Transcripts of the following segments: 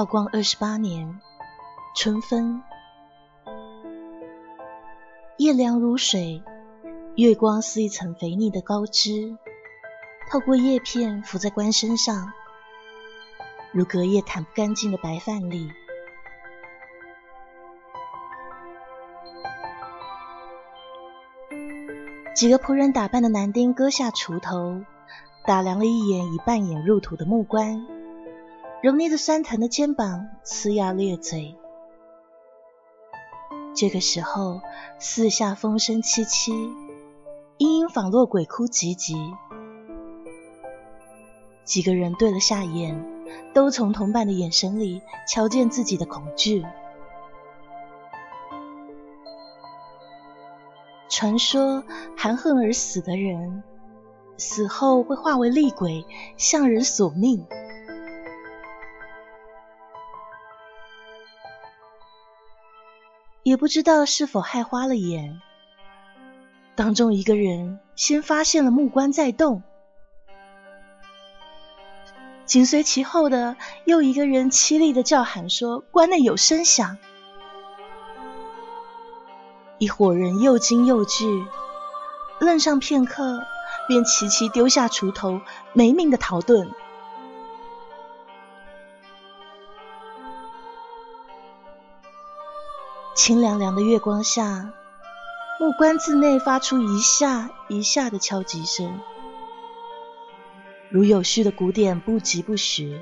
道光二十八年春分，夜凉如水，月光似一层肥腻的膏脂，透过叶片浮在棺身上，如隔夜掸不干净的白饭粒。几个仆人打扮的男丁割下锄头，打量了一眼已半掩入土的木棺。揉捏着酸疼的肩膀，呲牙咧嘴。这个时候，四下风声凄凄，阴阴仿若鬼哭唧唧。几个人对了下眼，都从同伴的眼神里瞧见自己的恐惧。传说含恨而死的人，死后会化为厉鬼，向人索命。也不知道是否害花了眼，当中一个人先发现了木棺在动，紧随其后的又一个人凄厉的叫喊说：“棺内有声响！”一伙人又惊又惧，愣上片刻，便齐齐丢下锄头，没命的逃遁。清凉凉的月光下，木棺自内发出一下一下的敲击声，如有序的鼓点，不疾不徐。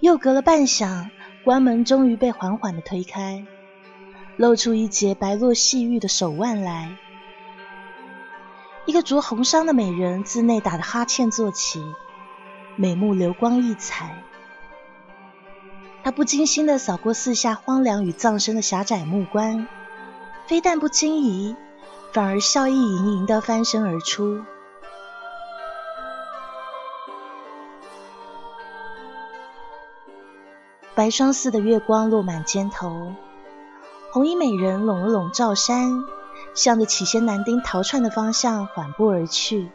又隔了半晌，关门终于被缓缓的推开，露出一截白若细玉的手腕来。一个着红裳的美人自内打着哈欠坐起，美目流光溢彩。他不经心的扫过四下荒凉与葬身的狭窄木棺，非但不惊疑，反而笑意盈盈的翻身而出。白霜似的月光落满肩头，红衣美人拢了拢罩衫，向着起先男丁逃窜的方向缓步而去。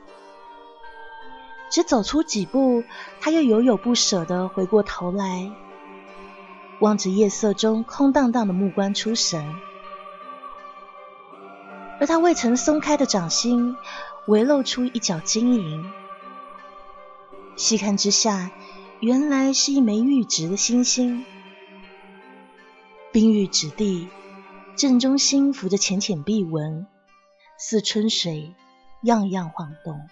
只走出几步，他又犹有不舍的回过头来。望着夜色中空荡荡的目光出神，而他未曾松开的掌心，微露出一角晶莹。细看之下，原来是一枚玉质的星星，冰玉质地，正中心浮着浅浅碧纹，似春水，样样晃动。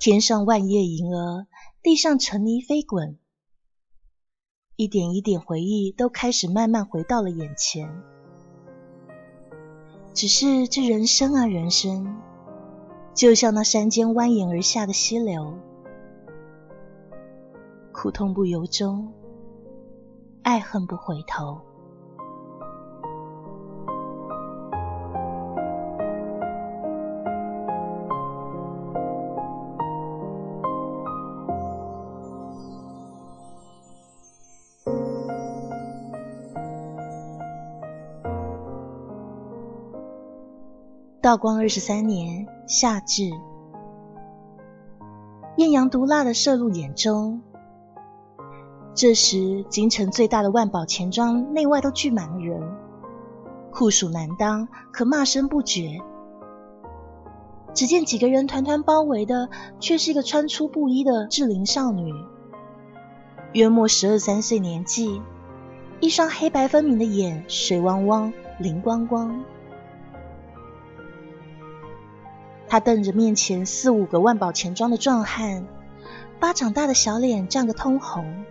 天上万叶银娥，地上尘泥飞滚，一点一点回忆都开始慢慢回到了眼前。只是这人生啊，人生，就像那山间蜿蜒而下的溪流，苦痛不由衷，爱恨不回头。道光二十三年夏至，艳阳毒辣的射入眼中。这时，京城最大的万宝钱庄内外都聚满了人，酷暑难当，可骂声不绝。只见几个人团团包围的，却是一个穿粗布衣的稚龄少女，约莫十二三岁年纪，一双黑白分明的眼，水汪汪，灵光光。他瞪着面前四五个万宝钱庄的壮汉，巴掌大的小脸涨个通红。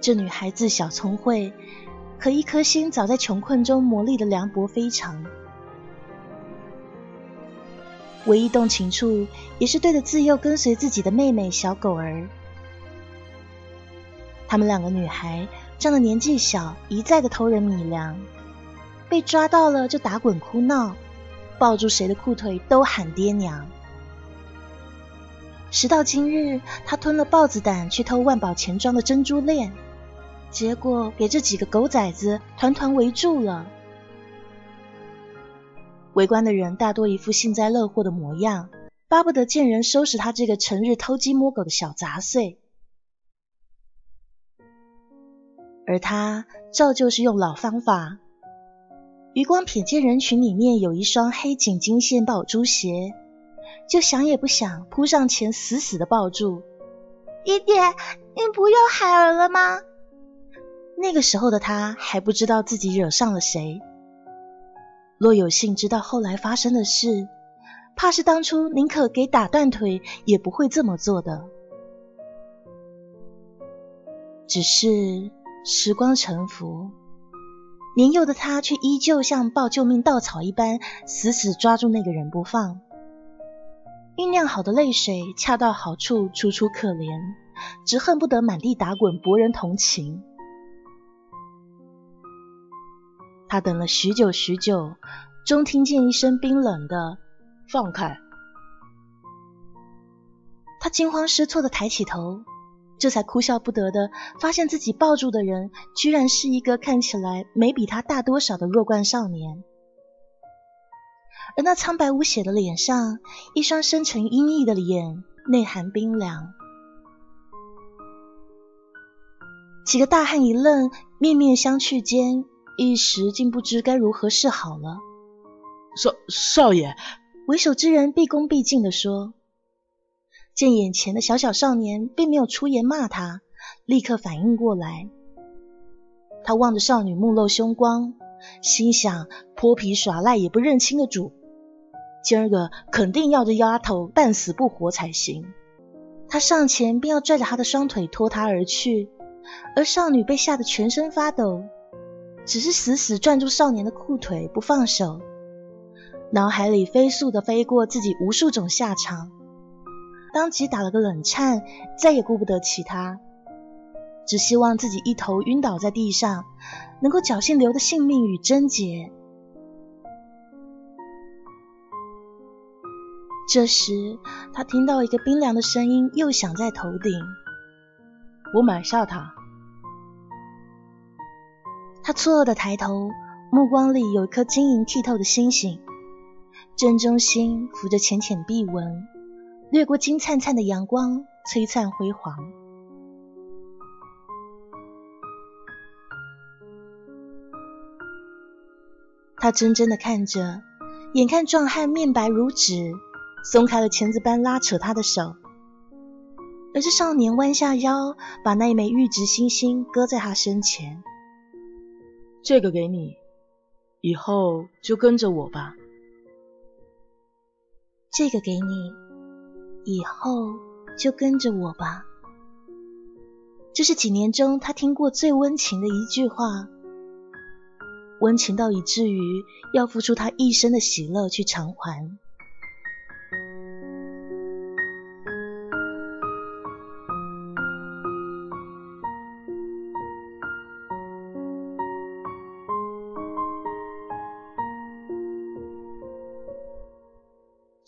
这女孩自小聪慧，可一颗心早在穷困中磨砺的凉薄非常。唯一动情处，也是对着自幼跟随自己的妹妹小狗儿。她们两个女孩仗着年纪小，一再的偷人米粮，被抓到了就打滚哭闹，抱住谁的裤腿都喊爹娘。时到今日，他吞了豹子胆去偷万宝钱庄的珍珠链，结果给这几个狗崽子团团围住了。围观的人大多一副幸灾乐祸的模样，巴不得见人收拾他这个成日偷鸡摸狗的小杂碎。而他照旧是用老方法，余光瞥见人群里面有一双黑颈金线宝珠鞋。就想也不想，扑上前，死死的抱住。姨爹，你不要孩儿了吗？那个时候的他还不知道自己惹上了谁。若有幸知道后来发生的事，怕是当初宁可给打断腿，也不会这么做的。只是时光沉浮，年幼的他却依旧像抱救命稻草一般，死死抓住那个人不放。酝酿好的泪水恰到好处，楚楚可怜，只恨不得满地打滚，博人同情。他等了许久许久，终听见一声冰冷的“放开”。他惊慌失措的抬起头，这才哭笑不得的发现自己抱住的人，居然是一个看起来没比他大多少的弱冠少年。而那苍白无血的脸上，一双深沉阴翳的眼，内含冰凉。几个大汉一愣，面面相觑间，一时竟不知该如何是好了。少少爷，为首之人毕恭毕敬的说。见眼前的小小少年并没有出言骂他，立刻反应过来。他望着少女，目露凶光，心想：泼皮耍赖也不认清的主。今儿个肯定要这丫头半死不活才行。他上前便要拽着她的双腿拖她而去，而少女被吓得全身发抖，只是死死攥住少年的裤腿不放手，脑海里飞速的飞过自己无数种下场，当即打了个冷颤，再也顾不得其他，只希望自己一头晕倒在地上，能够侥幸留的性命与贞洁。这时，他听到一个冰凉的声音又响在头顶：“我买下他。”他错愕的抬头，目光里有一颗晶莹剔透的星星，正中心浮着浅浅碧纹，掠过金灿灿的阳光，璀璨辉煌。他怔怔的看着，眼看壮汉面白如纸。松开了钳子般拉扯他的手，而是少年弯下腰，把那一枚玉质星星搁在他身前。这个给你，以后就跟着我吧。这个给你，以后就跟着我吧。这是几年中他听过最温情的一句话，温情到以至于要付出他一生的喜乐去偿还。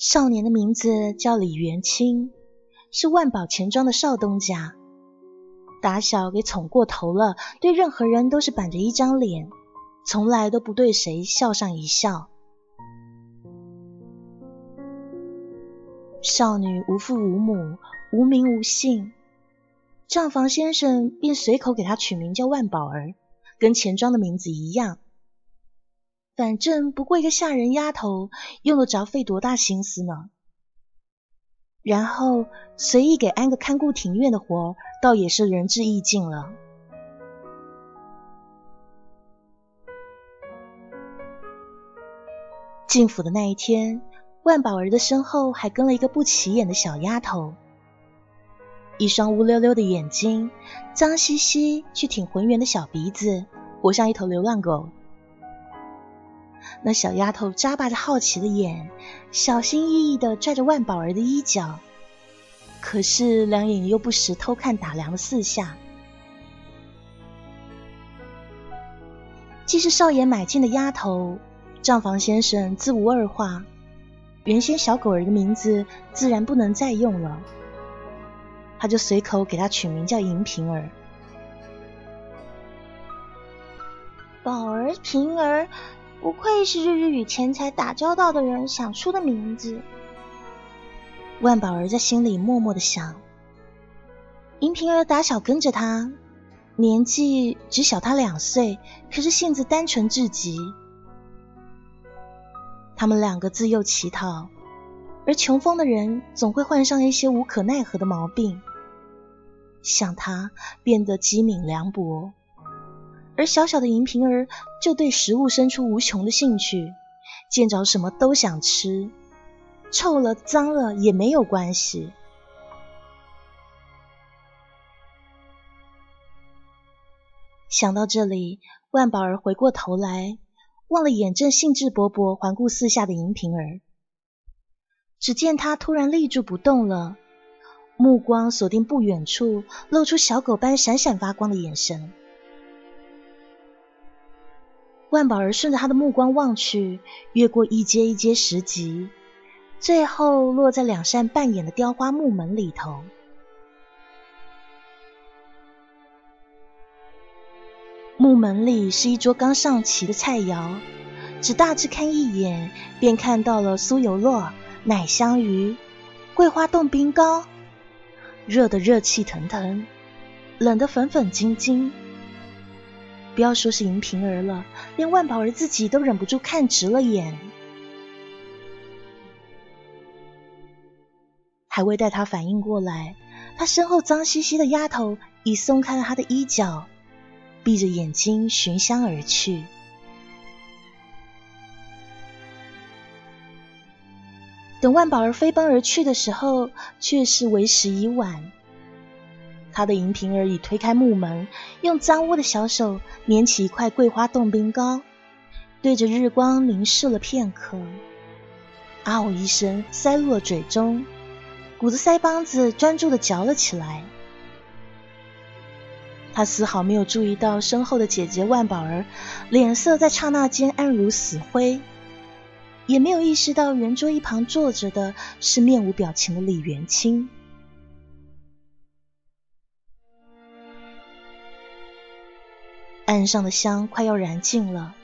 少年的名字叫李元清，是万宝钱庄的少东家。打小给宠过头了，对任何人都是板着一张脸，从来都不对谁笑上一笑。少女无父无母，无名无姓，账房先生便随口给她取名叫万宝儿，跟钱庄的名字一样。反正不过一个下人丫头，用得着费多大心思呢？然后随意给安个看顾庭院的活，倒也是仁至义尽了。进府的那一天，万宝儿的身后还跟了一个不起眼的小丫头。一双乌溜溜的眼睛，脏兮兮却挺浑圆的小鼻子，活像一头流浪狗。那小丫头眨巴着好奇的眼，小心翼翼地拽着万宝儿的衣角，可是两眼又不时偷看打量了四下。既是少爷买进的丫头，账房先生自无二话。原先小狗儿的名字自然不能再用了，他就随口给它取名叫银平儿。宝儿、平儿，不愧是日日与钱财打交道的人想出的名字。万宝儿在心里默默的想。银平儿打小跟着他。年纪只小他两岁，可是性子单纯至极。他们两个自幼乞讨，而穷疯的人总会患上一些无可奈何的毛病，像他变得机敏凉薄，而小小的银瓶儿就对食物生出无穷的兴趣，见着什么都想吃，臭了脏了也没有关系。想到这里，万宝儿回过头来，望了眼正兴致勃勃环顾四下的银瓶儿。只见他突然立住不动了，目光锁定不远处，露出小狗般闪闪发光的眼神。万宝儿顺着他的目光望去，越过一阶一阶石级，最后落在两扇半掩的雕花木门里头。木门里是一桌刚上齐的菜肴，只大致看一眼，便看到了酥油烙、奶香鱼、桂花冻冰糕，热的热气腾腾，冷的粉粉晶晶。不要说是银瓶儿了，连万宝儿自己都忍不住看直了眼。还未待他反应过来，他身后脏兮兮的丫头已松开了他的衣角。闭着眼睛寻香而去。等万宝儿飞奔而去的时候，却是为时已晚。他的银瓶儿已推开木门，用脏污的小手捻起一块桂花冻冰糕，对着日光凝视了片刻，啊呜一声塞入了嘴中，鼓着腮帮子专注的嚼了起来。他丝毫没有注意到身后的姐姐万宝儿脸色在刹那间暗如死灰，也没有意识到圆桌一旁坐着的是面无表情的李元清。岸上的香快要燃尽了，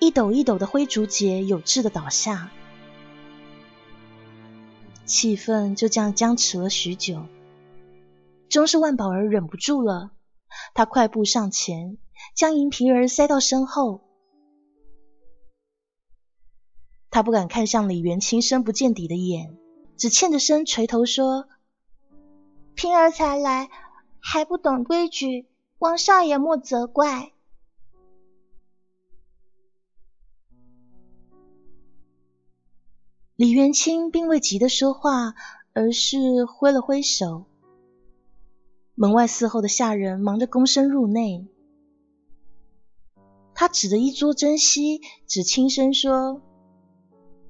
一斗一斗的灰竹节有致的倒下，气氛就这样僵持了许久。终是万宝儿忍不住了。他快步上前，将银皮儿塞到身后。他不敢看向李元清深不见底的眼，只欠着身垂头说：“平儿才来，还不懂规矩，王少爷莫责怪。”李元清并未急着说话，而是挥了挥手。门外伺候的下人忙着躬身入内，他指着一桌珍稀，只轻声说：“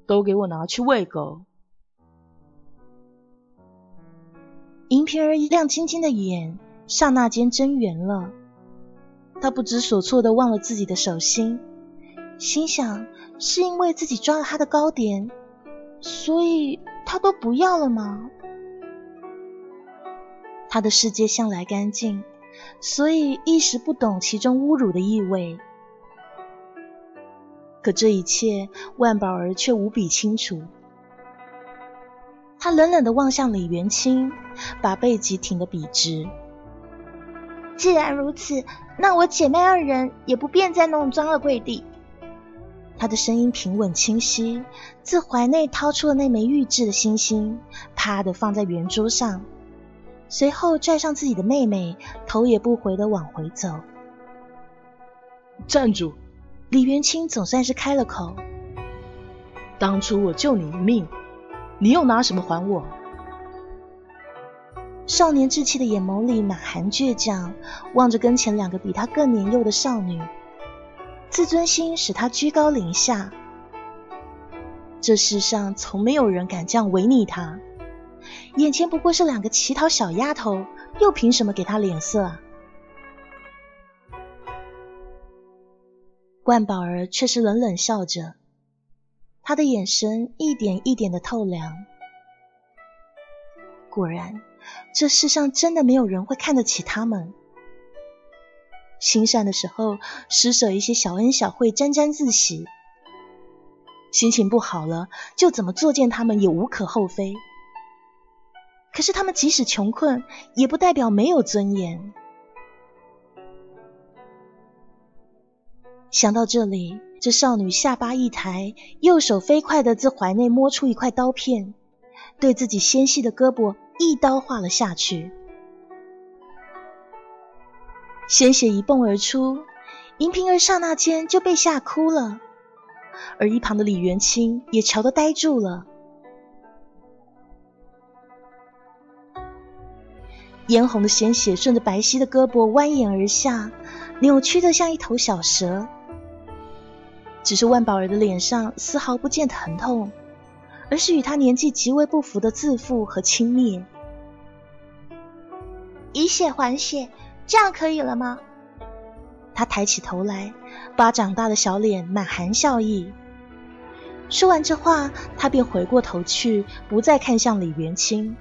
都给我拿去喂狗。”银瓶儿亮晶晶的眼，刹那间睁圆了。他不知所措的望了自己的手心，心想：是因为自己抓了他的糕点，所以他都不要了吗？他的世界向来干净，所以一时不懂其中侮辱的意味。可这一切，万宝儿却无比清楚。他冷冷的望向李元清，把背脊挺得笔直。既然如此，那我姐妹二人也不便再弄脏了跪地。他的声音平稳清晰，自怀内掏出了那枚玉制的星星，啪的放在圆桌上。随后拽上自己的妹妹，头也不回的往回走。站住！李元清总算是开了口。当初我救你一命，你又拿什么还我？少年稚气的眼眸里满含倔强，望着跟前两个比他更年幼的少女，自尊心使他居高临下。这世上从没有人敢这样违逆他，眼前不过是两个乞讨小丫头，又凭什么给他脸色啊？万宝儿却是冷冷笑着，他的眼神一点一点的透凉。果然，这世上真的没有人会看得起他们。心善的时候施舍一些小恩小惠，沾沾自喜。心情不好了，就怎么作践他们也无可厚非。可是他们即使穷困，也不代表没有尊严。想到这里，这少女下巴一抬，右手飞快的自怀内摸出一块刀片，对自己纤细的胳膊一刀划了下去，鲜血一迸而出，银瓶儿刹那间就被吓哭了。而一旁的李元清也瞧得呆住了，嫣红的鲜血顺着白皙的胳膊蜿蜒而下，扭曲的像一头小蛇。只是万宝儿的脸上丝毫不见疼痛，而是与他年纪极为不符的自负和轻蔑。以血还血，这样可以了吗？他抬起头来。巴掌大的小脸满含笑意。说完这话，他便回过头去，不再看向李元清，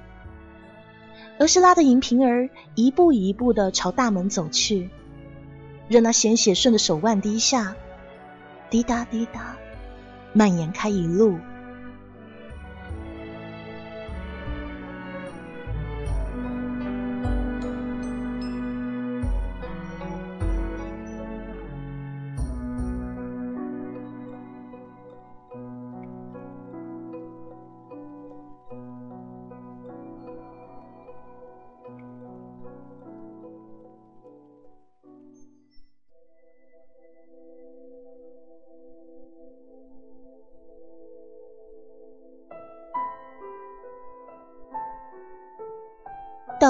而是拉着银瓶儿一步一步的朝大门走去，任那鲜血顺着手腕滴下，滴答滴答，蔓延开一路。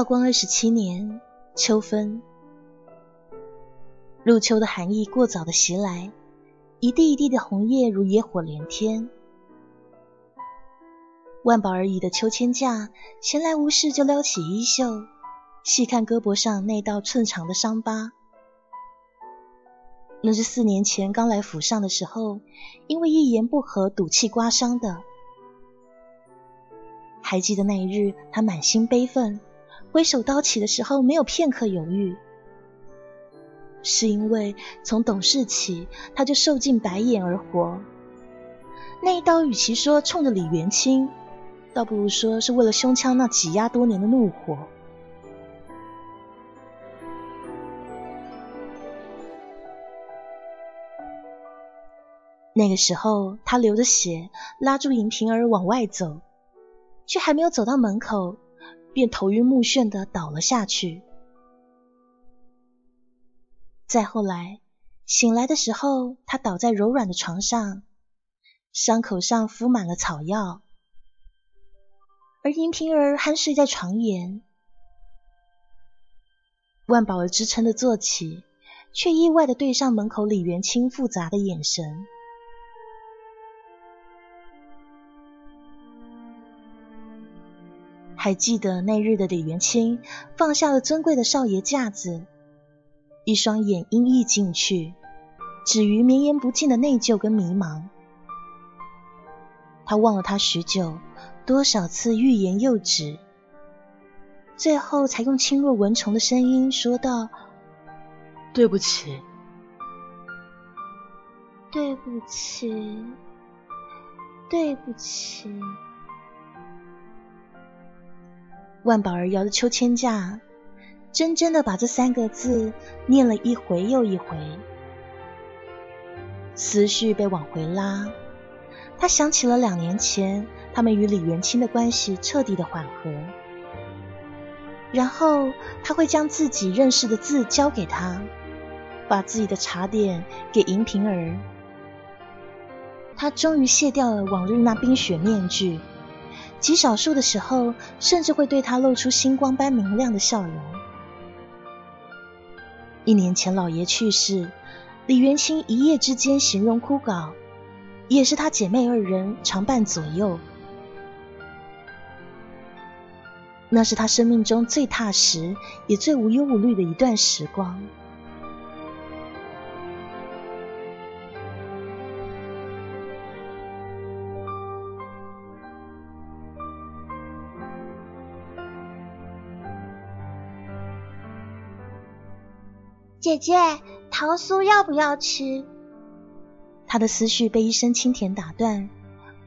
道光二十七年秋分，入秋的寒意过早的袭来，一地一地的红叶如野火连天。万宝儿倚的秋千架，闲来无事就撩起衣袖，细看胳膊上那道寸长的伤疤。那是四年前刚来府上的时候，因为一言不合赌气刮伤的。还记得那一日，他满心悲愤。挥手刀起的时候，没有片刻犹豫，是因为从懂事起，他就受尽白眼而活。那一刀，与其说冲着李元清，倒不如说是为了胸腔那挤压多年的怒火。那个时候，他流着血，拉住银瓶儿往外走，却还没有走到门口。便头晕目眩的倒了下去。再后来醒来的时候，他倒在柔软的床上，伤口上敷满了草药，而银瓶儿酣睡在床沿。万宝儿支撑的坐起，却意外的对上门口李元清复杂的眼神。还记得那日的李元清放下了尊贵的少爷架子，一双眼阴翳进去，止于绵延不尽的内疚跟迷茫。他望了他许久，多少次欲言又止，最后才用轻若蚊虫的声音说道：“对不起，对不起，对不起。”万宝儿摇着秋千架，真真的把这三个字念了一回又一回。思绪被往回拉，他想起了两年前他们与李元清的关系彻底的缓和，然后他会将自己认识的字交给他，把自己的茶点给银瓶儿。他终于卸掉了往日那冰雪面具。极少数的时候，甚至会对他露出星光般明亮的笑容。一年前，老爷去世，李元清一夜之间形容枯槁，也是他姐妹二人常伴左右。那是他生命中最踏实，也最无忧无虑的一段时光。姐姐，桃酥要不要吃？他的思绪被一声轻甜打断。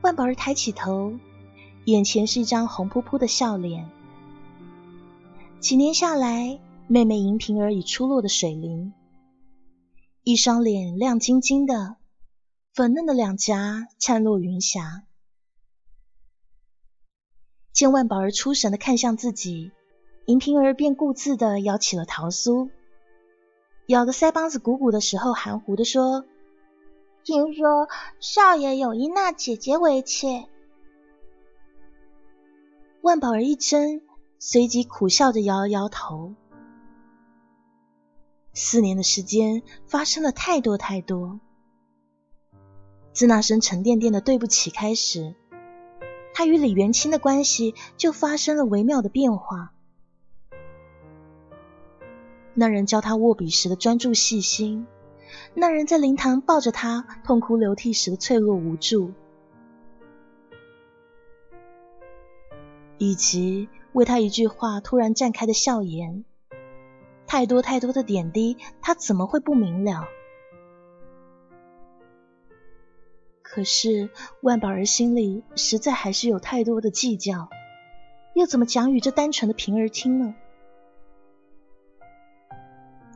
万宝儿抬起头，眼前是一张红扑扑的笑脸。几年下来，妹妹银萍儿已出落的水灵，一双脸亮晶晶的，粉嫩的两颊灿若云霞。见万宝儿出神的看向自己，银萍儿便固自的咬起了桃酥。咬得腮帮子鼓鼓的时候，含糊的说：“听说少爷有意纳姐姐为妾。”万宝儿一怔，随即苦笑着摇了摇头。四年的时间发生了太多太多，自那声沉甸甸的对不起开始，他与李元清的关系就发生了微妙的变化。那人教他握笔时的专注细心，那人在灵堂抱着他痛哭流涕时的脆弱无助，以及为他一句话突然绽开的笑颜，太多太多的点滴，他怎么会不明了？可是万宝儿心里实在还是有太多的计较，又怎么讲与这单纯的平儿听呢？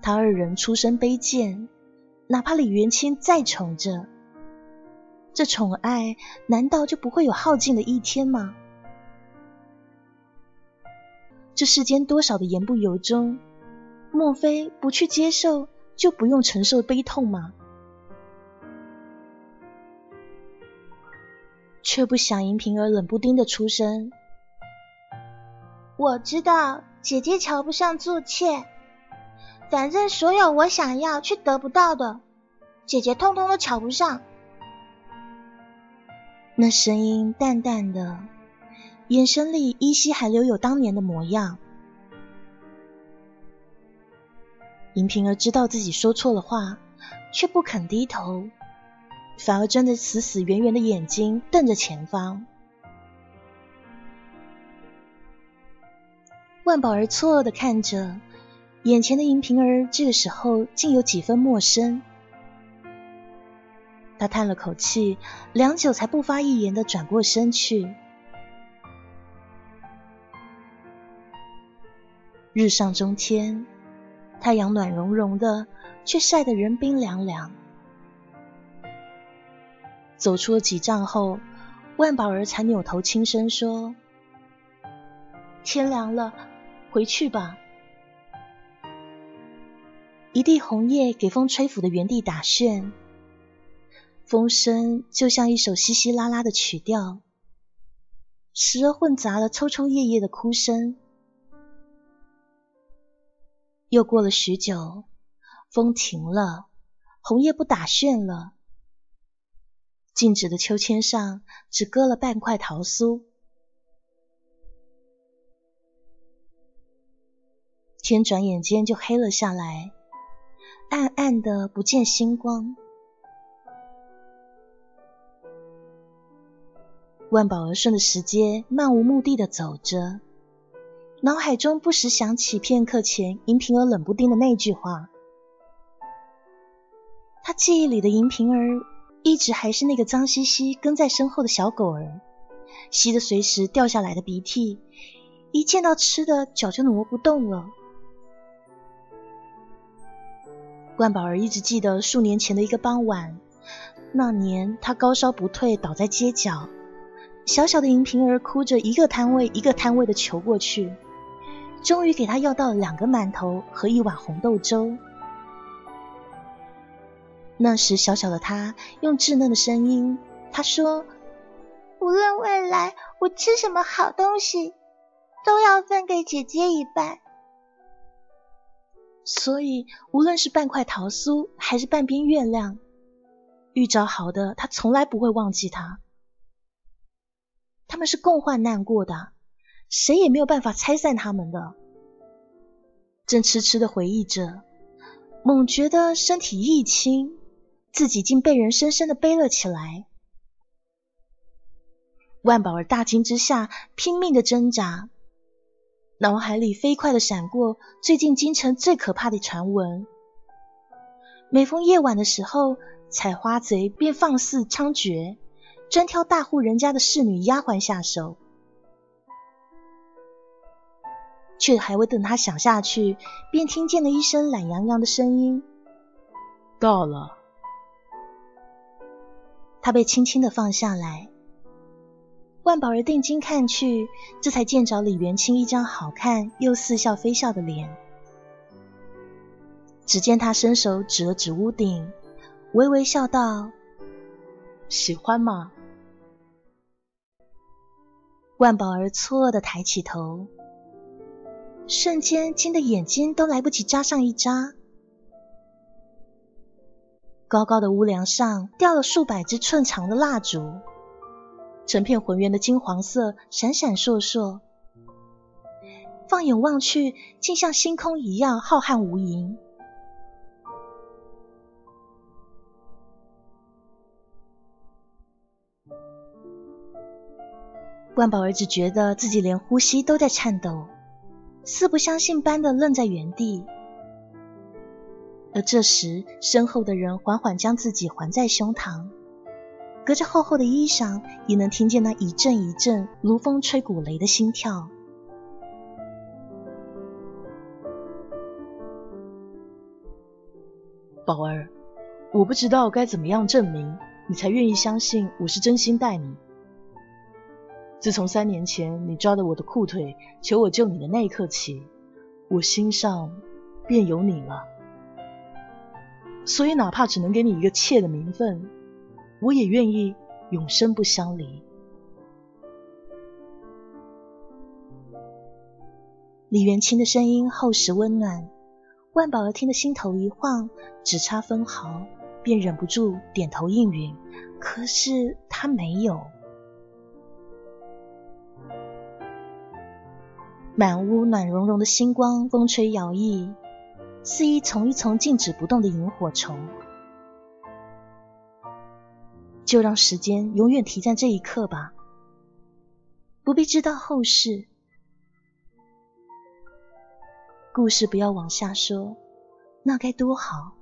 他二人出身卑贱，哪怕李元清再宠着，这宠爱难道就不会有耗尽的一天吗？这世间多少的言不由衷，莫非不去接受就不用承受悲痛吗？却不想银萍儿冷不丁的出声：“我知道姐姐瞧不上做妾。”反正所有我想要却得不到的，姐姐通通都瞧不上。那声音淡淡的，眼神里依稀还留有当年的模样。银萍儿知道自己说错了话，却不肯低头，反而睁着死死圆圆的眼睛瞪着前方。万宝儿错愕的看着。眼前的银萍儿这个时候竟有几分陌生，他叹了口气，良久才不发一言的转过身去。日上中天，太阳暖融融的，却晒得人冰凉凉。走出了几丈后，万宝儿才扭头轻声说：“天凉了，回去吧。”一地红叶给风吹拂的原地打旋，风声就像一首稀稀拉拉的曲调，时而混杂了抽抽噎噎的哭声。又过了许久，风停了，红叶不打旋了，静止的秋千上只搁了半块桃酥。天转眼间就黑了下来。暗暗的不见星光，万宝儿顺着石阶漫无目的的走着，脑海中不时想起片刻前银萍儿冷不丁的那句话。他记忆里的银萍儿，一直还是那个脏兮兮跟在身后的小狗儿，吸着随时掉下来的鼻涕，一见到吃的脚就挪不动了。万宝儿一直记得数年前的一个傍晚，那年他高烧不退，倒在街角，小小的银瓶儿哭着一个摊位一个摊位的求过去，终于给他要到了两个馒头和一碗红豆粥。那时小小的他用稚嫩的声音，他说：“无论未来我吃什么好东西，都要分给姐姐一半。所以，无论是半块桃酥，还是半边月亮，遇着好的，他从来不会忘记他。他们是共患难过的，谁也没有办法拆散他们的。正痴痴的回忆着，猛觉得身体一轻，自己竟被人深深的背了起来。万宝儿大惊之下，拼命的挣扎。脑海里飞快的闪过最近京城最可怕的传闻：每逢夜晚的时候，采花贼便放肆猖獗，专挑大户人家的侍女丫鬟下手。却还未等他想下去，便听见了一声懒洋洋的声音：“到了。”他被轻轻的放下来。万宝儿定睛看去，这才见着李元清一张好看又似笑非笑的脸。只见他伸手指了指屋顶，微微笑道：“喜欢吗？”万宝儿错愕的抬起头，瞬间惊得眼睛都来不及眨上一眨。高高的屋梁上吊了数百支寸长的蜡烛。成片浑圆的金黄色，闪闪烁烁。放眼望去，竟像星空一样浩瀚无垠。万宝儿只觉得自己连呼吸都在颤抖，似不相信般的愣在原地。而这时，身后的人缓缓将自己环在胸膛。隔着厚厚的衣裳，也能听见那一阵一阵如风吹鼓雷的心跳。宝儿，我不知道该怎么样证明你才愿意相信我是真心待你。自从三年前你抓着我的裤腿求我救你的那一刻起，我心上便有你了。所以，哪怕只能给你一个妾的名分。我也愿意永生不相离。李元清的声音厚实温暖，万宝儿听得心头一晃，只差分毫，便忍不住点头应允。可是他没有。满屋暖融融的星光，风吹摇曳，似一丛一丛静止不动的萤火虫。就让时间永远停在这一刻吧，不必知道后事。故事不要往下说，那该多好。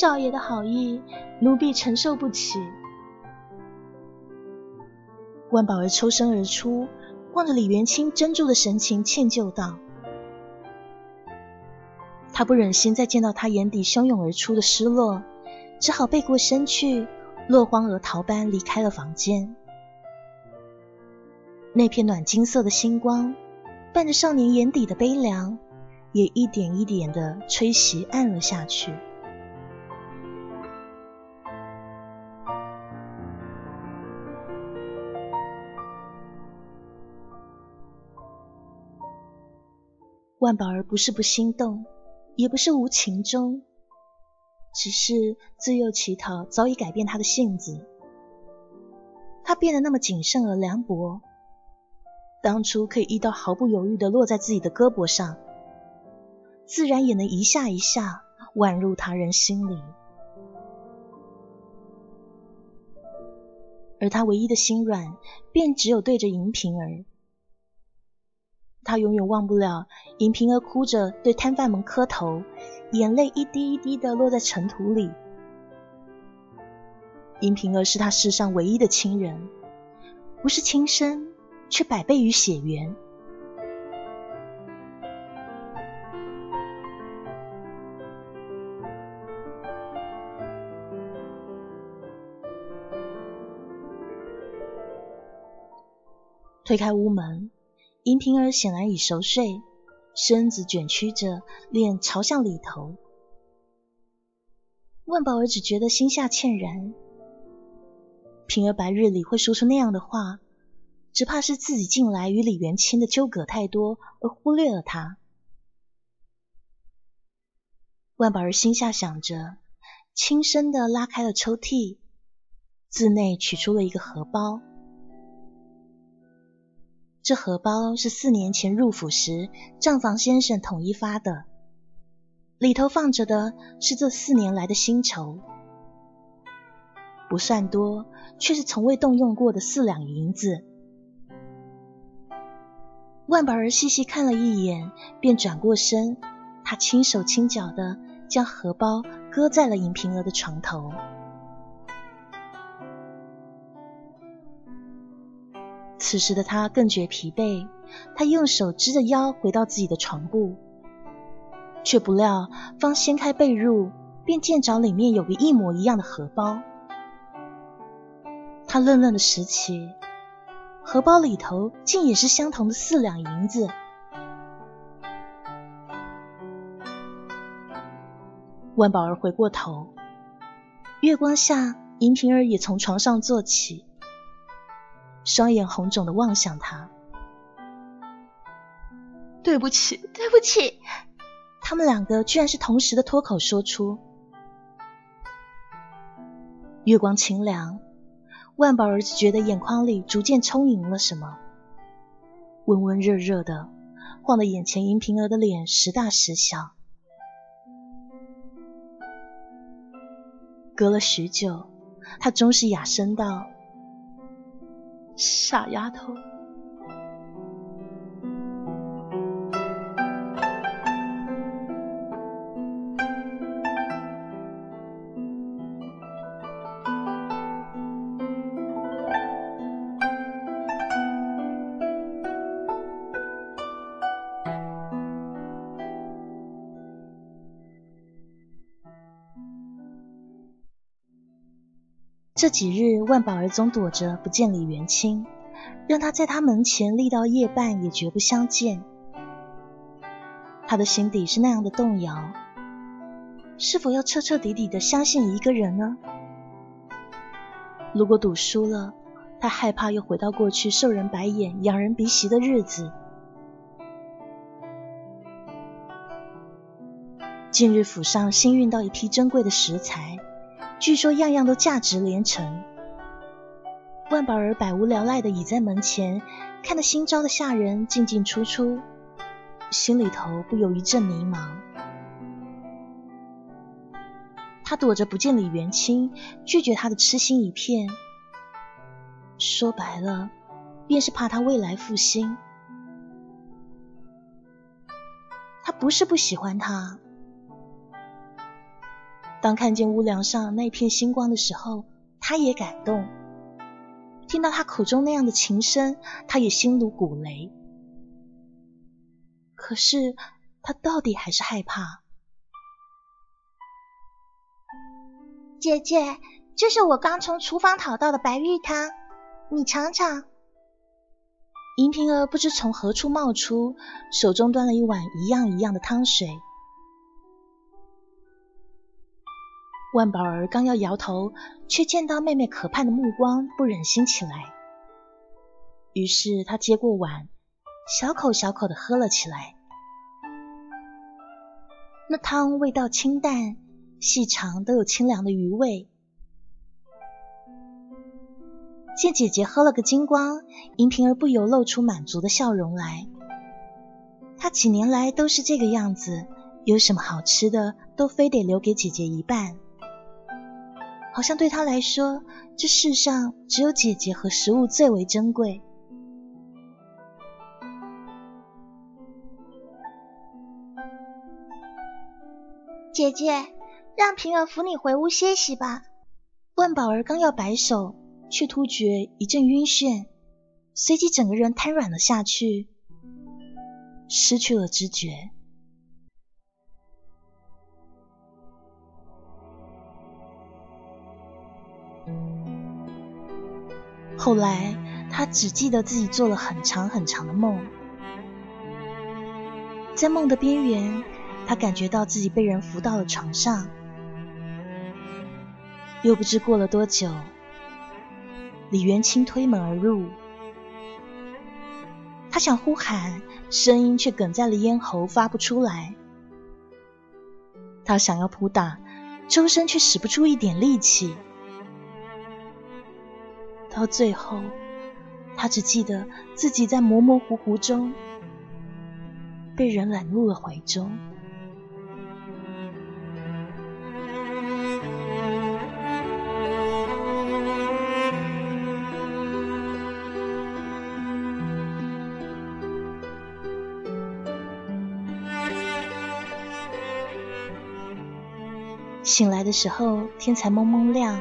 少爷的好意，奴婢承受不起。万宝儿抽身而出，望着李元清怔住的神情，歉疚道：“他不忍心再见到他眼底汹涌而出的失落，只好背过身去，落荒而逃般离开了房间。那片暖金色的星光，伴着少年眼底的悲凉，也一点一点的吹袭暗了下去。”万宝儿不是不心动，也不是无情中，只是自幼乞讨早已改变他的性子。他变得那么谨慎而凉薄，当初可以一刀毫不犹豫的落在自己的胳膊上，自然也能一下一下宛入他人心里。而他唯一的心软，便只有对着银瓶儿。他永远忘不了银瓶儿哭着对摊贩们磕头眼泪一滴一滴的落在尘土里。银瓶儿是他世上唯一的亲人不是亲生却百倍于血缘。推开屋门银平儿显然已熟睡，身子卷曲着，脸朝向里头。万宝儿只觉得心下歉然，平儿白日里会说出那样的话，只怕是自己近来与李元清的纠葛太多，而忽略了他。万宝儿心下想着，轻声的拉开了抽屉，自内取出了一个荷包。这荷包是四年前入府时账房先生统一发的，里头放着的是这四年来的薪酬，不算多，却是从未动用过的四两银子。万宝儿细细看了一眼，便转过身，他轻手轻脚的将荷包搁在了银平儿的床头。此时的他更觉疲惫，他用手支着腰回到自己的床铺，却不料方掀开被褥，便见着里面有个一模一样的荷包。他愣愣的拾起，荷包里头竟也是相同的四两银子。万宝儿回过头，月光下，银平儿也从床上坐起。双眼红肿的望向他，对不起，对不起。他们两个居然是同时的脱口说出。月光清凉，万宝儿子觉得眼眶里逐渐充盈了什么，温温热热的，晃得眼前银瓶儿的脸时大时小。隔了许久，他终是哑声道。傻丫头。这几日，万宝儿总躲着不见李元清，让他在他门前立到夜半也绝不相见。他的心底是那样的动摇，是否要彻彻底底的相信一个人呢？如果赌输了，他害怕又回到过去受人白眼、仰人鼻息的日子。近日府上新运到一批珍贵的食材。据说样样都价值连城。万宝儿百无聊赖的倚在门前，看着新招的下人进进出出，心里头不由一阵迷茫。他躲着不见李元清，拒绝他的痴心一片。说白了，便是怕他未来负心。他不是不喜欢他。当看见屋梁上那片星光的时候，他也感动；听到他口中那样的琴声，他也心如鼓雷。可是他到底还是害怕。姐姐，这是我刚从厨房讨到的白玉汤，你尝尝。银平儿不知从何处冒出，手中端了一碗一样一样的汤水。万宝儿刚要摇头，却见到妹妹可盼的目光，不忍心起来。于是他接过碗，小口小口的喝了起来。那汤味道清淡，细长都有清凉的余味。见姐姐喝了个精光，银平儿不由露出满足的笑容来。她几年来都是这个样子，有什么好吃的，都非得留给姐姐一半。好像对他来说，这世上只有姐姐和食物最为珍贵。姐姐，让平儿扶你回屋歇息吧。万宝儿刚要摆手，却突觉一阵晕眩，随即整个人瘫软了下去，失去了知觉。后来，他只记得自己做了很长很长的梦，在梦的边缘，他感觉到自己被人扶到了床上，又不知过了多久，李元清推门而入，他想呼喊，声音却哽在了咽喉，发不出来。他想要扑打，周身却使不出一点力气。到最后，他只记得自己在模模糊糊中被人揽入了怀中。醒来的时候，天才蒙蒙亮。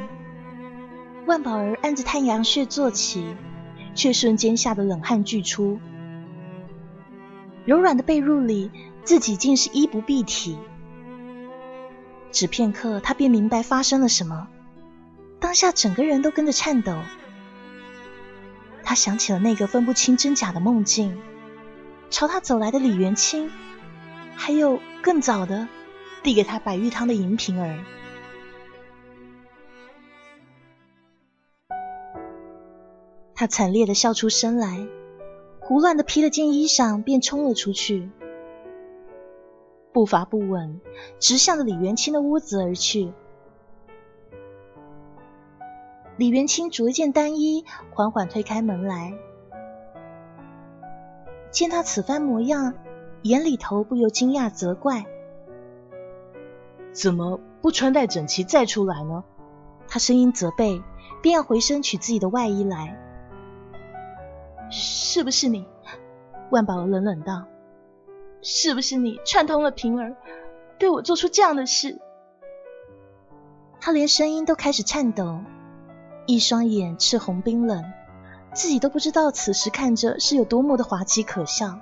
万宝儿按着太阳穴坐起，却瞬间吓得冷汗俱出。柔软的被褥里，自己竟是衣不蔽体。只片刻，他便明白发生了什么。当下，整个人都跟着颤抖。他想起了那个分不清真假的梦境，朝他走来的李元清，还有更早的。递给他白玉汤的银瓶儿，他惨烈的笑出声来，胡乱的披了件衣裳，便冲了出去，步伐不稳，直向着李元清的屋子而去。李元清着一件单衣，缓缓推开门来，见他此番模样，眼里头不由惊讶责怪。怎么不穿戴整齐再出来呢？他声音责备，便要回身取自己的外衣来。是不是你？万宝儿冷冷道：“是不是你串通了平儿，对我做出这样的事？”他连声音都开始颤抖，一双眼赤红冰冷，自己都不知道此时看着是有多么的滑稽可笑。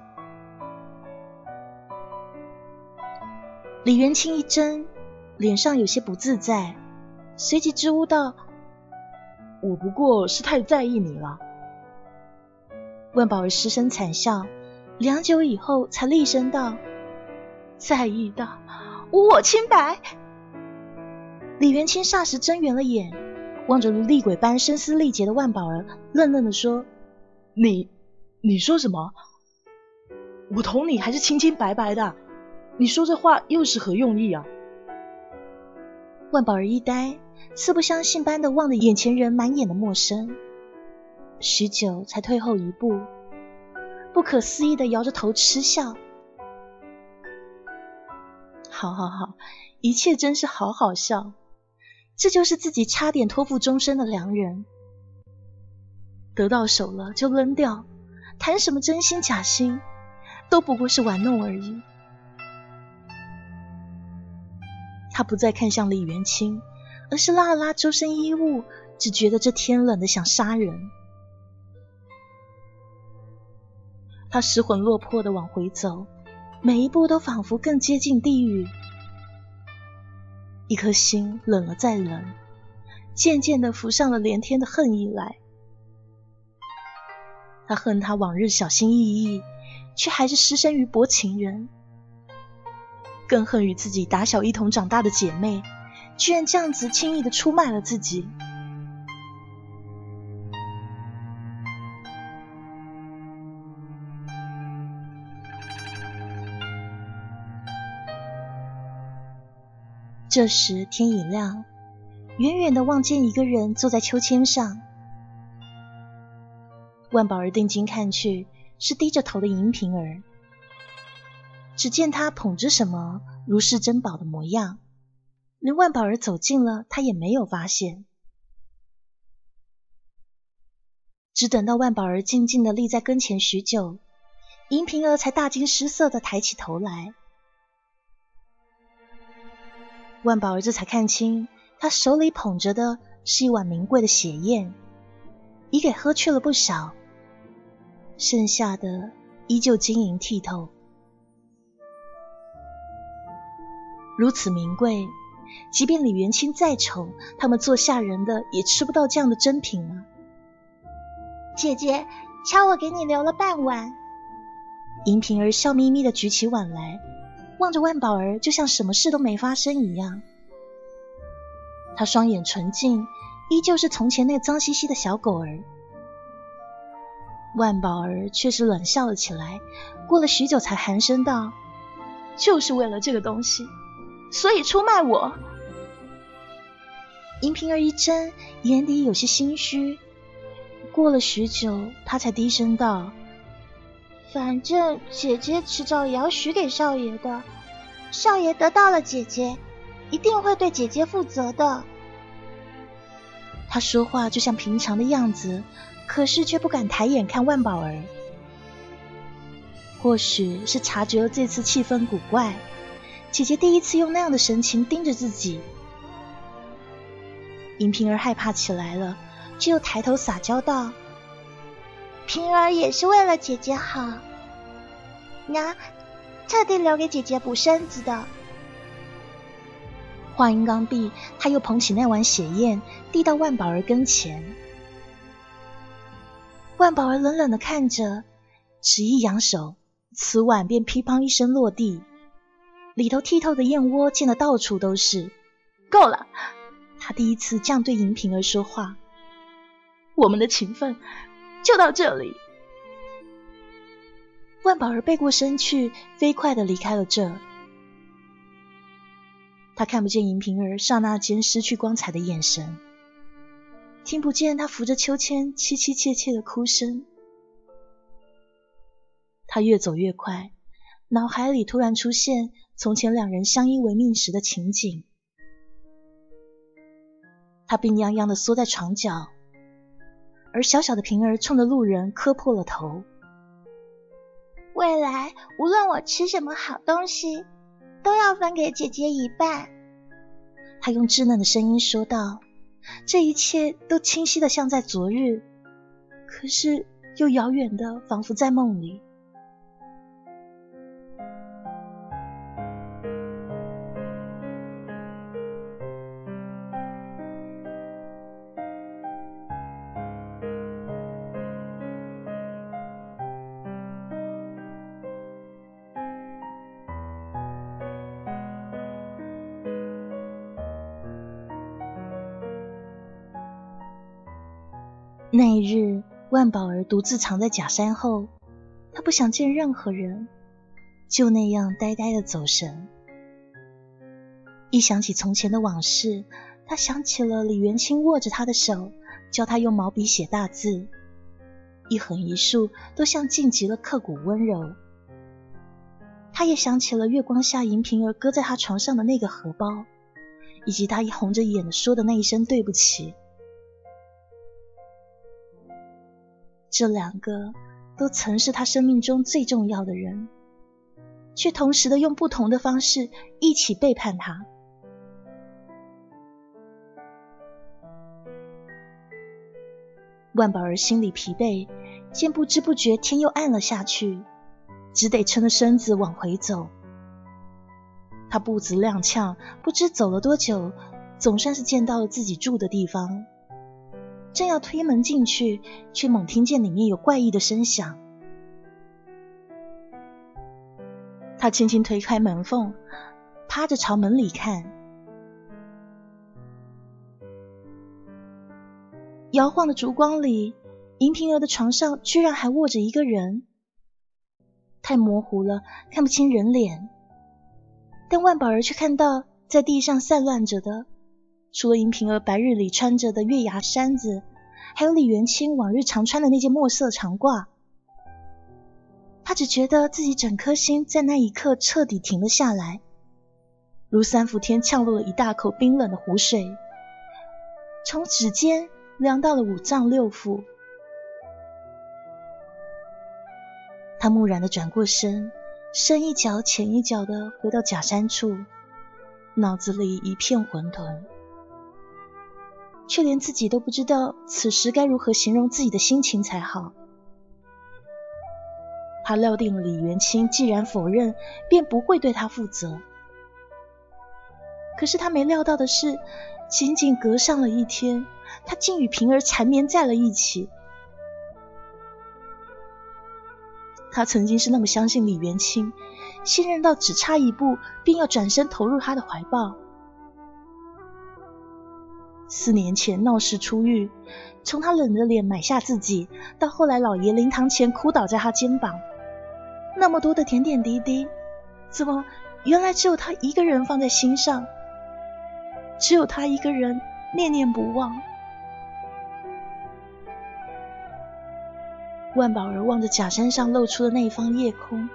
李元清一怔。脸上有些不自在，随即支吾道：“我不过是太在意你了。”万宝儿失声惨笑，良久以后才厉声道：“再遇到，我清白。”李元清霎时睁圆了眼，望着如厉鬼般声嘶力竭的万宝儿，愣愣的说：“你，你说什么？我同你还是清清白白的，你说这话又是何用意啊？”万宝儿一呆，似不相信般的望着眼前人满眼的陌生，许久才退后一步，不可思议的摇着头嗤笑：“好好好，一切真是好好笑。这就是自己差点托付终身的良人，得到手了就扔掉，谈什么真心假心，都不过是玩弄而已。”他不再看向李元清，而是拉了拉周身衣物，只觉得这天冷的想杀人。他失魂落魄的往回走，每一步都仿佛更接近地狱。一颗心冷了再冷，渐渐的浮上了连天的恨意来。他恨他往日小心翼翼，却还是失身于薄情人。更恨与自己打小一同长大的姐妹，居然这样子轻易的出卖了自己。这时天已亮，远远的望见一个人坐在秋千上。万宝儿定睛看去，是低着头的银瓶儿。只见他捧着什么如是珍宝的模样，连万宝儿走近了，他也没有发现。只等到万宝儿静静的立在跟前许久，银瓶儿才大惊失色的抬起头来。万宝儿这才看清，他手里捧着的是一碗名贵的血燕，已给喝去了不少，剩下的依旧晶莹剔透。如此名贵，即便李元清再丑，他们做下人的也吃不到这样的珍品啊！姐姐，瞧我给你留了半碗。银萍儿笑眯眯的举起碗来，望着万宝儿，就像什么事都没发生一样。他双眼纯净，依旧是从前那脏兮兮的小狗儿。万宝儿却是冷笑了起来，过了许久才寒声道：“就是为了这个东西，所以出卖我。”银瓶儿一怔，眼底有些心虚。过了许久，她才低声道：“反正姐姐迟早也要许给少爷的，少爷得到了姐姐，一定会对姐姐负责的。”他说话就像平常的样子，可是却不敢抬眼看万宝儿。或许是察觉了这次气氛古怪，姐姐第一次用那样的神情盯着自己。银萍儿害怕起来了，却又抬头撒娇道：“平儿也是为了姐姐好，娘特地留给姐姐补身子的。”话音刚毕，他又捧起那碗血燕，递到万宝儿跟前。万宝儿冷冷的看着，只一扬手，瓷碗便噼啪一声落地，里头剔透的燕窝溅得到处都是。够了。他第一次这样对银萍儿说话，我们的情分就到这里。万宝儿背过身去，飞快的离开了这。他看不见银萍儿刹那间失去光彩的眼神，听不见她扶着秋千凄凄切切的哭声。他越走越快，脑海里突然出现从前两人相依为命时的情景。他病殃殃的缩在床角，而小小的平儿冲着路人磕破了头。未来无论我吃什么好东西，都要分给姐姐一半。他用稚嫩的声音说道：“这一切都清晰的像在昨日，可是又遥远的仿佛在梦里。”宝儿独自藏在假山后，他不想见任何人，就那样呆呆的走神。一想起从前的往事，他想起了李元清握着他的手，教他用毛笔写大字，一横一竖都像尽极了刻骨温柔。他也想起了月光下银萍儿搁在他床上的那个荷包，以及他一红着眼说的那一声对不起。这两个都曾是他生命中最重要的人，却同时的用不同的方式一起背叛他。万宝儿心里疲惫，见不知不觉天又暗了下去，只得撑着身子往回走。他步子踉跄，不知走了多久，总算是见到了自己住的地方。正要推门进去，却猛听见里面有怪异的声响。他轻轻推开门缝，趴着朝门里看，摇晃的烛光里，银瓶儿的床上居然还卧着一个人。太模糊了，看不清人脸，但万宝儿却看到在地上散乱着的。除了银萍儿白日里穿着的月牙衫子，还有李元清往日常穿的那件墨色长褂，他只觉得自己整颗心在那一刻彻底停了下来，如三伏天呛落了一大口冰冷的湖水，从指尖凉到了五脏六腑。他木然的转过身，深一脚浅一脚的回到假山处，脑子里一片混沌。却连自己都不知道此时该如何形容自己的心情才好。他料定了李元清既然否认，便不会对他负责。可是他没料到的是，仅仅隔上了一天，他竟与平儿缠绵在了一起。他曾经是那么相信李元清，信任到只差一步便要转身投入他的怀抱。四年前闹事出狱，从他冷着脸买下自己，到后来老爷灵堂前哭倒在他肩膀，那么多的点点滴滴，怎么原来只有他一个人放在心上，只有他一个人念念不忘？万宝儿望着假山上露出的那一方夜空，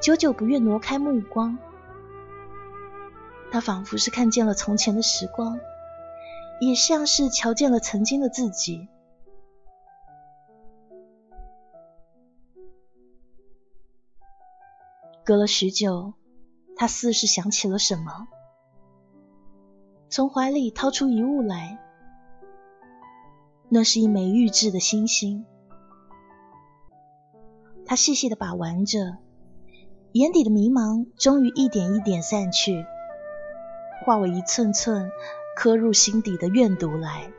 久久不愿挪开目光。他仿佛是看见了从前的时光，也像是瞧见了曾经的自己。隔了许久，他似是想起了什么，从怀里掏出一物来，那是一枚玉质的星星。他细细的把玩着，眼底的迷茫终于一点一点散去，化为一寸寸刻入心底的怨毒来。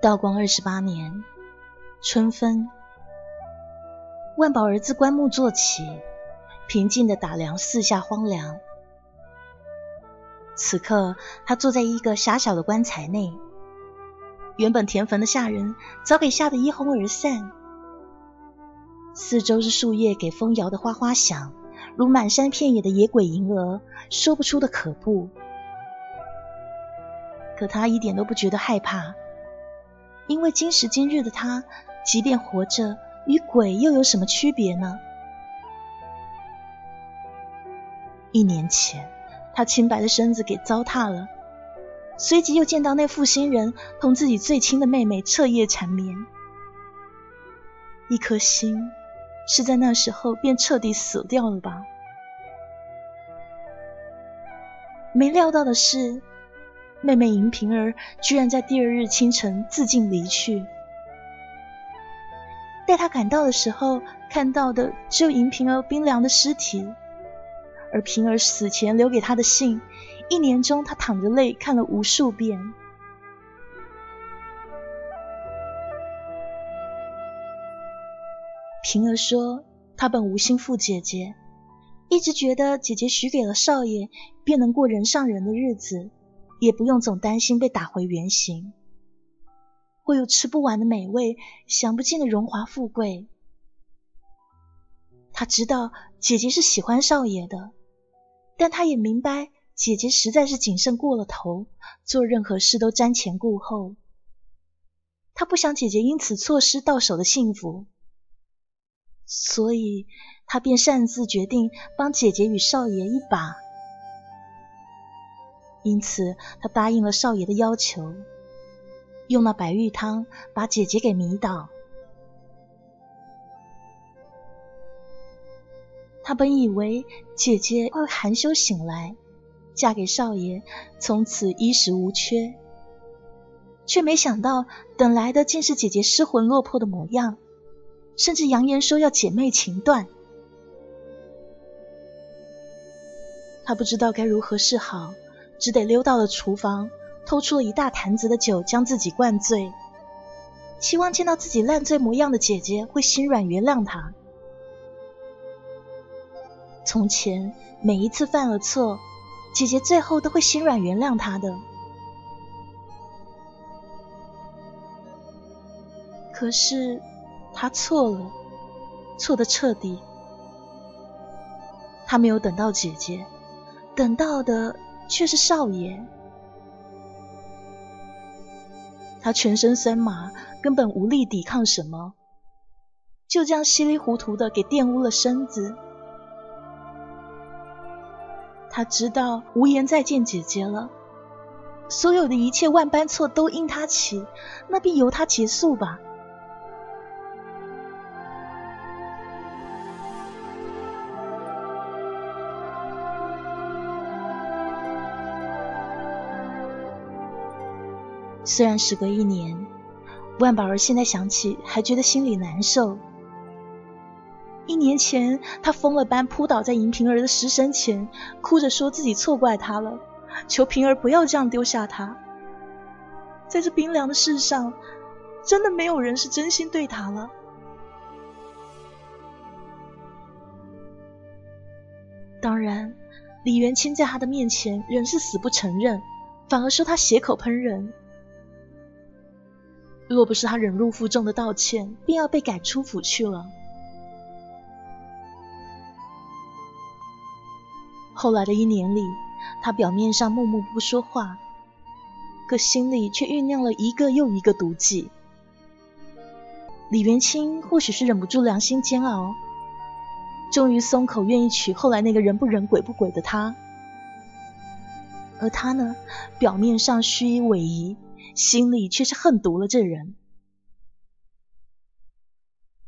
道光二十八年春分，万宝儿子棺木坐起，平静的打量四下荒凉。此刻，他坐在一个狭小的棺材内，原本填坟的下人早给吓得一哄而散。四周是树叶给风摇得哗哗响，如满山遍野的野鬼银蛾，说不出的可怖。可他一点都不觉得害怕。因为今时今日的他，即便活着，与鬼又有什么区别呢？一年前，他清白的身子给糟蹋了，随即又见到那负心人同自己最亲的妹妹彻夜缠绵，一颗心是在那时候便彻底死掉了吧？没料到的是。妹妹银萍儿居然在第二日清晨自尽离去。在他赶到的时候，看到的只有银萍儿冰凉的尸体，而萍儿死前留给他的信，一年中他淌着泪看了无数遍。平儿说：“他本无心负姐姐，一直觉得姐姐许给了少爷，便能过人上人的日子。”也不用总担心被打回原形，会有吃不完的美味，享不尽的荣华富贵。他知道姐姐是喜欢少爷的，但他也明白姐姐实在是谨慎过了头，做任何事都瞻前顾后。他不想姐姐因此错失到手的幸福，所以他便擅自决定帮姐姐与少爷一把。因此，他答应了少爷的要求，用那白玉汤把姐姐给迷倒。他本以为姐姐会含羞醒来，嫁给少爷，从此衣食无缺，却没想到等来的竟是姐姐失魂落魄的模样，甚至扬言说要姐妹情断。他不知道该如何是好。只得溜到了厨房，偷出了一大坛子的酒，将自己灌醉，期望见到自己烂醉模样的姐姐会心软原谅他。从前每一次犯了错，姐姐最后都会心软原谅他的。可是他错了，错的彻底。他没有等到姐姐，等到的。却是少爷，他全身酸麻，根本无力抵抗什么，就这样稀里糊涂的给玷污了身子。他知道无颜再见姐姐了，所有的一切万般错都因他起，那便由他结束吧。虽然时隔一年，万宝儿现在想起还觉得心里难受。一年前，他疯了般扑倒在银平儿的尸身前，哭着说自己错怪他了，求平儿不要这样丢下他。在这冰凉的世上，真的没有人是真心对他了。当然，李元清在他的面前仍是死不承认，反而说他血口喷人。若不是他忍辱负重的道歉，便要被赶出府去了。后来的一年里，他表面上默默不说话，可心里却酝酿了一个又一个毒计。李元清或许是忍不住良心煎熬，终于松口愿意娶后来那个人不人鬼不鬼的他，而他呢，表面上虚以委蛇，心里却是恨毒了这人。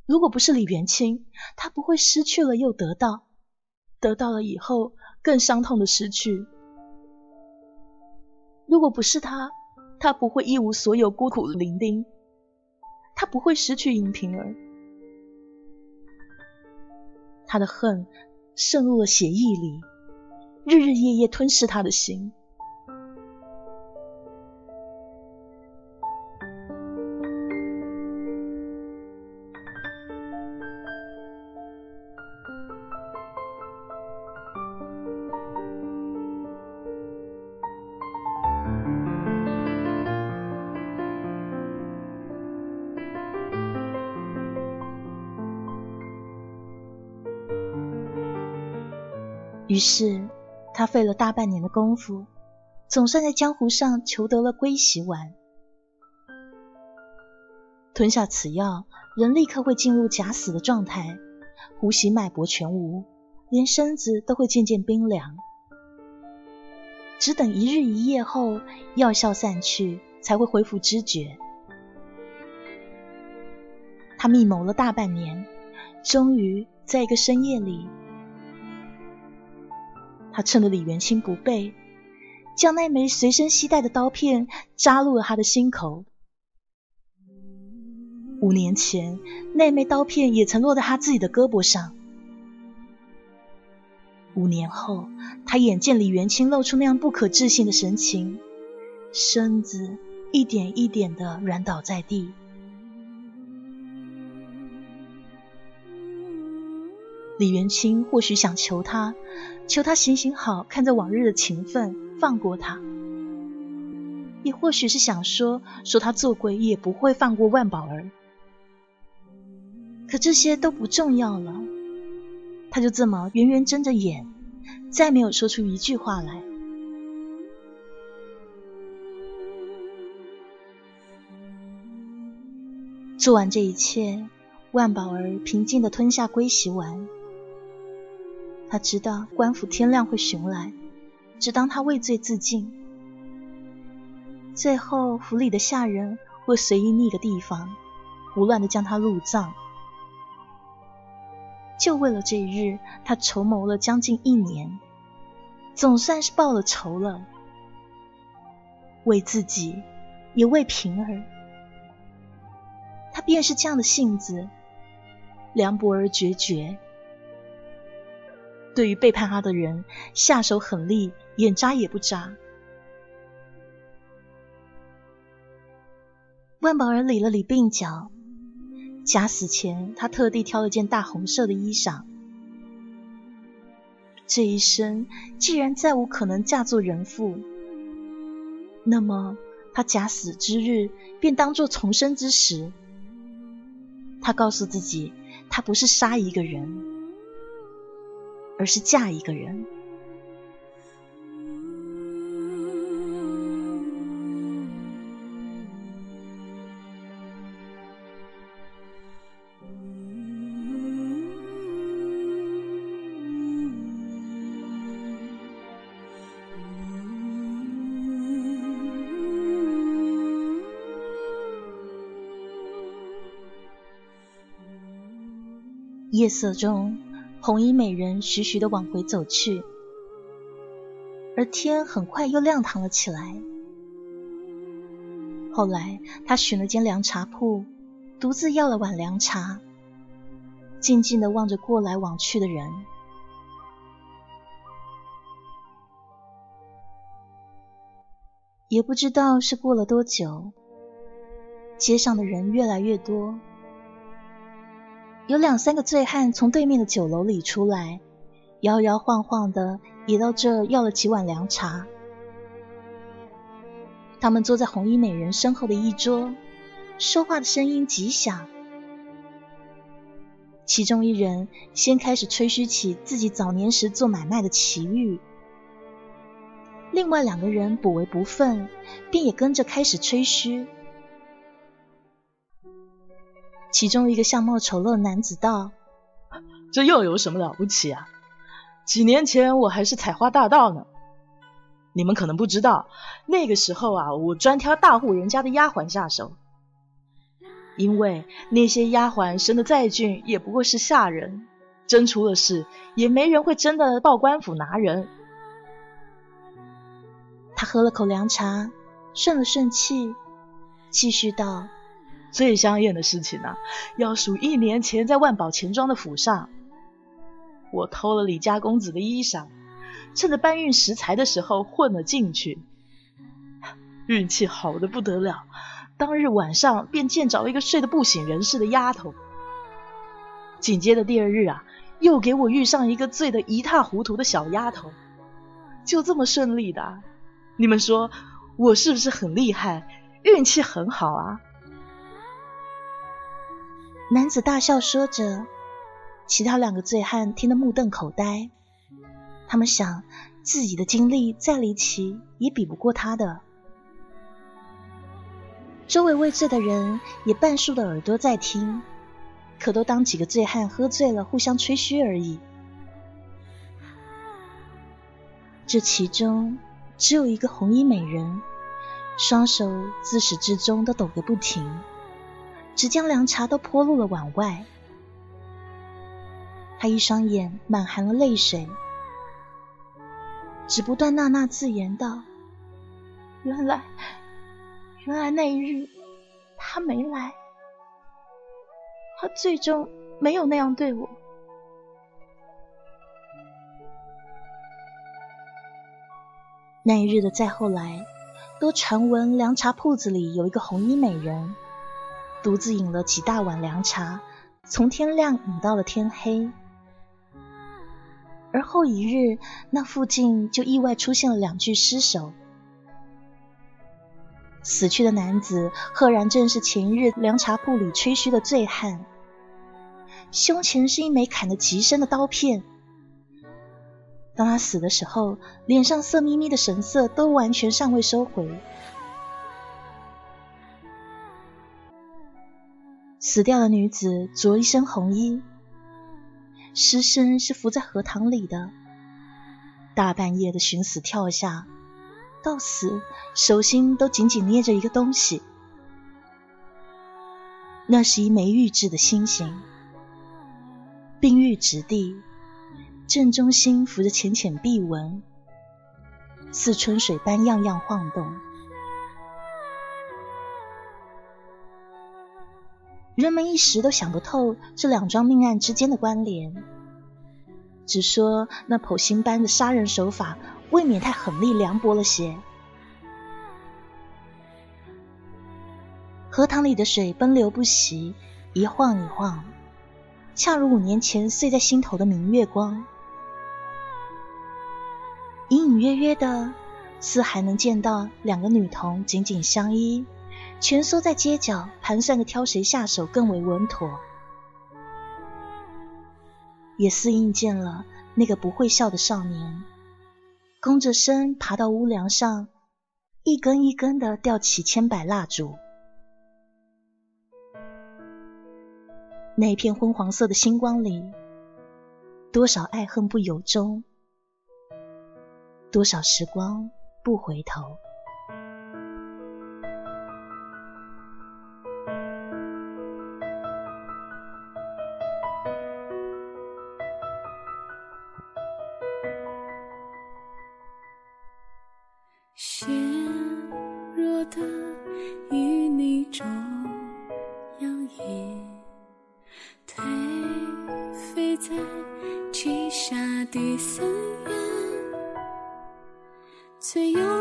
如果不是李元清，他不会失去了又得到，得到了以后。更伤痛的失去。如果不是他，他不会一无所有、孤苦伶仃，他不会失去银平儿。他的恨渗入了血液里，日日夜夜吞噬他的心。于是，他费了大半年的功夫，总算在江湖上求得了龟息丸。吞下此药，人立刻会进入假死的状态，呼吸脉搏全无，连身子都会渐渐冰凉。只等一日一夜后，药效散去，才会恢复知觉。他密谋了大半年，终于在一个深夜里。他趁着李元清不备，将那枚随身携带的刀片扎入了他的心口。五年前，那枚刀片也曾落在他自己的胳膊上。五年后，他眼见李元清露出那样不可置信的神情，身子一点一点的软倒在地。李元清或许想求他，求他行行好，看在往日的情分，放过他；也或许是想说，说他做鬼也不会放过万宝儿。可这些都不重要了，他就这么圆圆睁着眼，再没有说出一句话来。做完这一切，万宝儿平静的吞下龟息丸。他知道官府天亮会寻来，只当他畏罪自尽。最后府里的下人会随意觅个地方，胡乱的将他入葬。就为了这一日，他筹谋了将近一年，总算是报了仇了。为自己，也为平儿。他便是这样的性子，凉薄而决绝。对于背叛他的人，下手狠厉，眼眨也不眨。万宝儿理了理鬓角，假死前他特地挑了件大红色的衣裳。这一生既然再无可能嫁作人妇，那么他假死之日便当作重生之时。他告诉自己，他不是杀一个人。而是嫁一个人。夜色中。红衣美人徐徐的往回走去，而天很快又亮堂了起来。后来，他寻了间凉茶铺，独自要了碗凉茶，静静的望着过来往去的人。也不知道是过了多久，街上的人越来越多，有两三个醉汉从对面的酒楼里出来，摇摇晃晃的也到这要了几碗凉茶。他们坐在红衣美人身后的一桌，说话的声音极响。其中一人先开始吹嘘起自己早年时做买卖的奇遇，另外两个人不为不忿，便也跟着开始吹嘘。其中一个相貌丑陋的男子道：“这又有什么了不起啊？几年前我还是采花大盗呢。”你们可能不知道，那个时候啊，我专挑大户人家的丫鬟下手，因为那些丫鬟生的再俊，也不过是下人，真出了事，也没人会真的报官府拿人。他喝了口凉茶，顺了顺气，继续道：“最香艳的事情啊，要数一年前在万宝钱庄的府上，我偷了李家公子的衣裳。”趁着搬运食材的时候混了进去，运气好的不得了。当日晚上便见着了一个睡得不省人事的丫头。紧接着第二日啊，又给我遇上一个醉得一塌糊涂的小丫头。就这么顺利的，你们说我是不是很厉害？运气很好啊！男子大笑说着，其他两个醉汉听得目瞪口呆。他们想，自己的经历再离奇，也比不过他的。周围未醉的人也半竖着耳朵在听，可都当几个醉汉喝醉了，互相吹嘘而已。这其中只有一个红衣美人，双手自始至终都抖个不停，只将凉茶都泼入了碗外。他一双眼满含了泪水。只不断呐呐自言道：“原来，原来那一日他没来，他最终没有那样对我。那一日的再后来，都传闻凉茶铺子里有一个红衣美人，独自饮了几大碗凉茶，从天亮饮到了天黑。”而后一日，那附近就意外出现了两具尸首。死去的男子赫然正是前日凉茶铺里吹嘘的醉汉，胸前是一枚砍得极深的刀片。当他死的时候，脸上色眯眯的神色都完全尚未收回。死掉的女子着一身红衣。尸身是浮在荷塘里的，大半夜的寻死跳下，到死手心都紧紧捏着一个东西，那是一枚玉制的星星，冰玉质地，正中心浮着浅浅碧纹，似春水般样样晃动。人们一时都想不透这两桩命案之间的关联，只说那剖心般的杀人手法未免太狠厉凉薄了些。荷塘里的水奔流不息，一晃一晃，恰如五年前碎在心头的明月光。隐隐约约的，似还能见到两个女童紧紧相依。蜷缩在街角，盘算着挑谁下手更为稳妥，也似应见了那个不会笑的少年，弓着身爬到屋梁上，一根一根的吊起千百蜡烛。那片昏黄色的星光里，多少爱恨不由衷，多少时光不回头。第三眼，最有。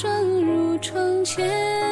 霜入窗前